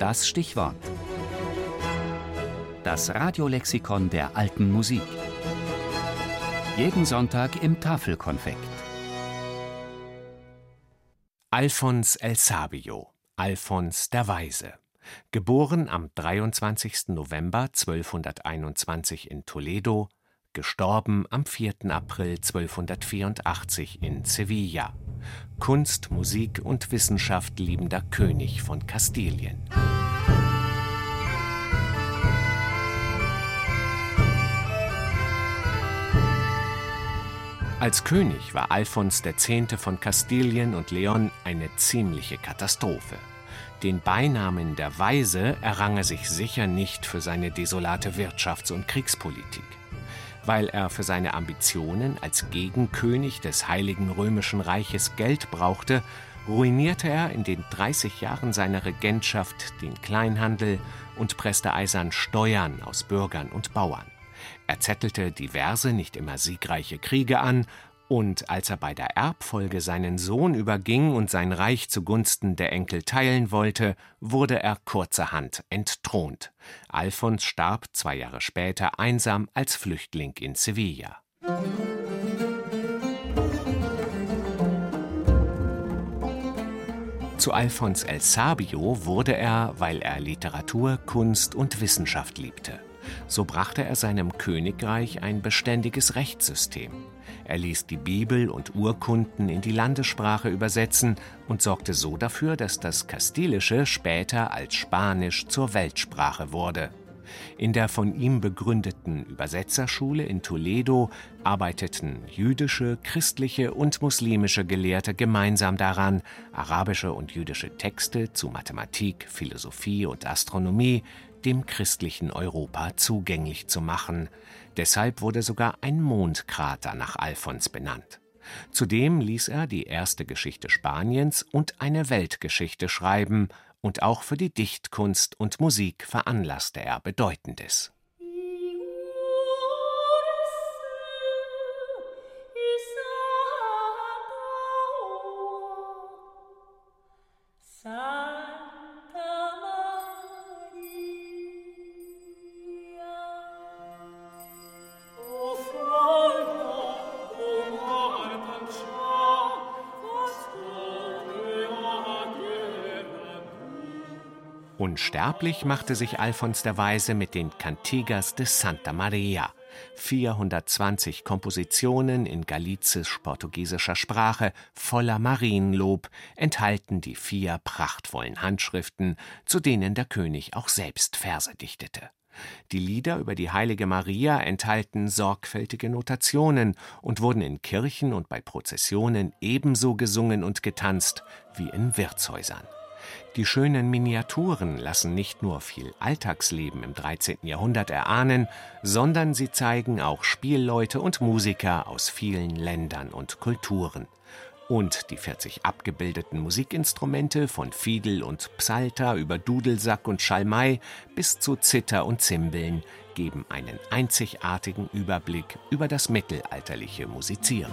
Das Stichwort. Das Radiolexikon der alten Musik. Jeden Sonntag im Tafelkonfekt. Alphons El Sabio, Alphons der Weise. Geboren am 23. November 1221 in Toledo, gestorben am 4. April 1284 in Sevilla. Kunst, Musik und Wissenschaft liebender König von Kastilien. Als König war Alfons X. von Kastilien und Leon eine ziemliche Katastrophe. Den Beinamen der Weise errang er sich sicher nicht für seine desolate Wirtschafts- und Kriegspolitik. Weil er für seine Ambitionen als Gegenkönig des Heiligen Römischen Reiches Geld brauchte, ruinierte er in den 30 Jahren seiner Regentschaft den Kleinhandel und presste eisern Steuern aus Bürgern und Bauern. Er zettelte diverse, nicht immer siegreiche Kriege an, und als er bei der Erbfolge seinen Sohn überging und sein Reich zugunsten der Enkel teilen wollte, wurde er kurzerhand entthront. Alfons starb zwei Jahre später einsam als Flüchtling in Sevilla. Zu Alfons El Sabio wurde er, weil er Literatur, Kunst und Wissenschaft liebte. So brachte er seinem Königreich ein beständiges Rechtssystem. Er ließ die Bibel und Urkunden in die Landessprache übersetzen und sorgte so dafür, dass das Kastilische später als Spanisch zur Weltsprache wurde. In der von ihm begründeten Übersetzerschule in Toledo arbeiteten jüdische, christliche und muslimische Gelehrte gemeinsam daran, arabische und jüdische Texte zu Mathematik, Philosophie und Astronomie dem christlichen Europa zugänglich zu machen. Deshalb wurde sogar ein Mondkrater nach Alfons benannt. Zudem ließ er die erste Geschichte Spaniens und eine Weltgeschichte schreiben, und auch für die Dichtkunst und Musik veranlasste er Bedeutendes. Unsterblich machte sich Alfons der Weise mit den Cantigas de Santa Maria. 420 Kompositionen in galizisch-portugiesischer Sprache voller Marienlob enthalten die vier prachtvollen Handschriften, zu denen der König auch selbst Verse dichtete. Die Lieder über die heilige Maria enthalten sorgfältige Notationen und wurden in Kirchen und bei Prozessionen ebenso gesungen und getanzt wie in Wirtshäusern. Die schönen Miniaturen lassen nicht nur viel Alltagsleben im 13. Jahrhundert erahnen, sondern sie zeigen auch Spielleute und Musiker aus vielen Ländern und Kulturen. Und die 40 abgebildeten Musikinstrumente von Fiedel und Psalter über Dudelsack und Schalmei bis zu Zither und Zimbeln geben einen einzigartigen Überblick über das mittelalterliche Musizieren.